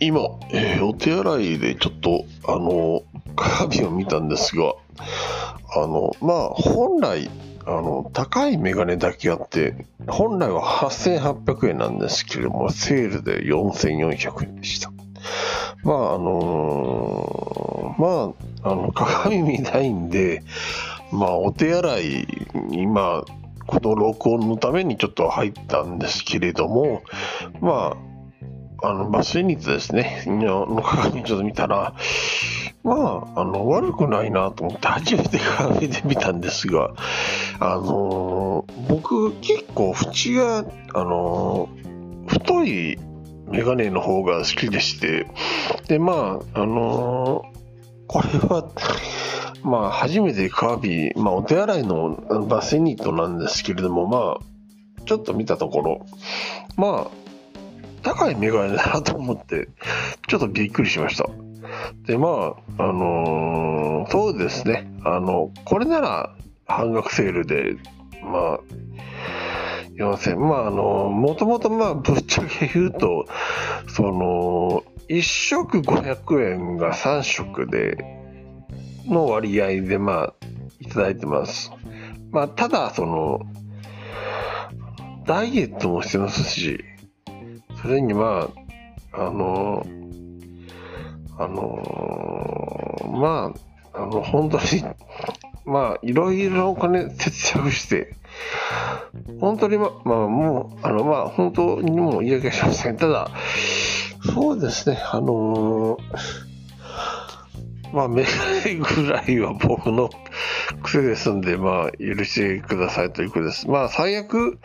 今、えーお手洗いでちょっと、あの、鏡を見たんですが、あの、まあ、本来、あの、高いメガネだけあって、本来は8800円なんですけれども、セールで4400円でした。まあ、あのーまあ、あの、鏡見たいんで、まあ、お手洗い、今、この録音のためにちょっと入ったんですけれども、まあ、あの、まあ、先日ですね、の鏡ちょっと見たら、まあ、あの、悪くないなと思って初めて鏡で見たんですが、あのー僕結構縁が、あのー太いメガネの方が好きでして、で、まあ、あのーこれは、まあ、初めてカービィ、まあ、お手洗いのあのバセニットなんですけれども、まあ、ちょっと見たところ、まあ、高いメガネだなと思って、ちょっとびっくりしました。で、まあ、あのーそうですね、あの、これなら半額セールで、まあ、4000、まあ、あの、もともと、まあ、ぶっちゃけ言うと、その、1食500円が3食で、の割合で、まあ、いただいてます。まあ、ただ、その、ダイエットもしてますし、それにまあ、あの、あの、まあ、あの、本当に、まあ、いろいろお金節約して、本当にま、まあ、もう、あの、まあ、本当にもう言い訳しません。ただ、そうですね、あのまあ、メガネぐらいは僕の癖ですんで、まあ、許してくださいということです。まあ、最悪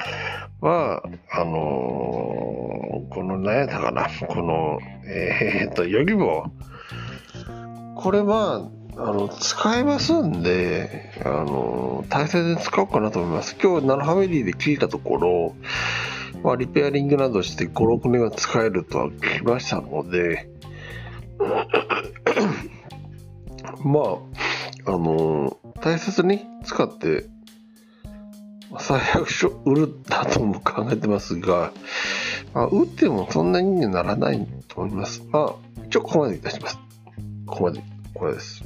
は、あのこの、何やったかな、この、えーっと、ヨギボー。これまあ、の、使えますんで、あの大切に使おうかなと思います。今日、ナノファミリーで聞いたところ、まあ、リペアリングなどして5、6年が使えるとは聞きましたので、まあ、あの大切に使って、最悪書売るだとも考えてますが、まあ、打ってもそんなにならないと思います。まあ、一応ここまでいたします。ここまで、これです。